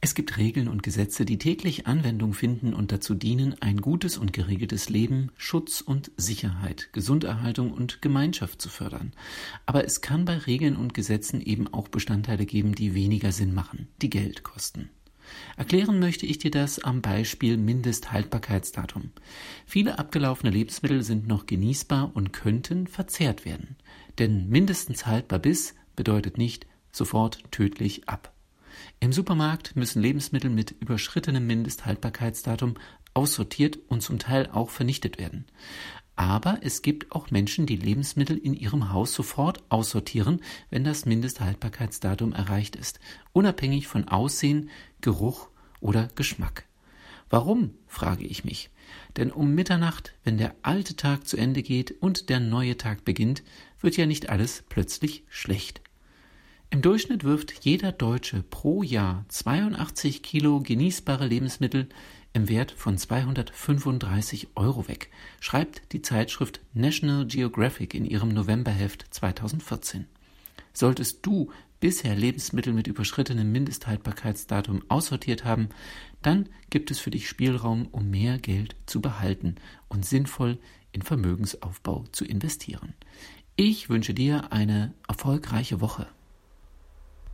Es gibt Regeln und Gesetze, die täglich Anwendung finden und dazu dienen, ein gutes und geregeltes Leben, Schutz und Sicherheit, Gesunderhaltung und Gemeinschaft zu fördern. Aber es kann bei Regeln und Gesetzen eben auch Bestandteile geben, die weniger Sinn machen, die Geld kosten. Erklären möchte ich dir das am Beispiel Mindesthaltbarkeitsdatum. Viele abgelaufene Lebensmittel sind noch genießbar und könnten verzehrt werden. Denn mindestens haltbar bis bedeutet nicht sofort tödlich ab. Im Supermarkt müssen Lebensmittel mit überschrittenem Mindesthaltbarkeitsdatum aussortiert und zum Teil auch vernichtet werden. Aber es gibt auch Menschen, die Lebensmittel in ihrem Haus sofort aussortieren, wenn das Mindesthaltbarkeitsdatum erreicht ist, unabhängig von Aussehen, Geruch oder Geschmack. Warum, frage ich mich. Denn um Mitternacht, wenn der alte Tag zu Ende geht und der neue Tag beginnt, wird ja nicht alles plötzlich schlecht. Im Durchschnitt wirft jeder Deutsche pro Jahr 82 Kilo genießbare Lebensmittel im Wert von 235 Euro weg, schreibt die Zeitschrift National Geographic in ihrem Novemberheft 2014. Solltest du bisher Lebensmittel mit überschrittenem Mindesthaltbarkeitsdatum aussortiert haben, dann gibt es für dich Spielraum, um mehr Geld zu behalten und sinnvoll in Vermögensaufbau zu investieren. Ich wünsche dir eine erfolgreiche Woche.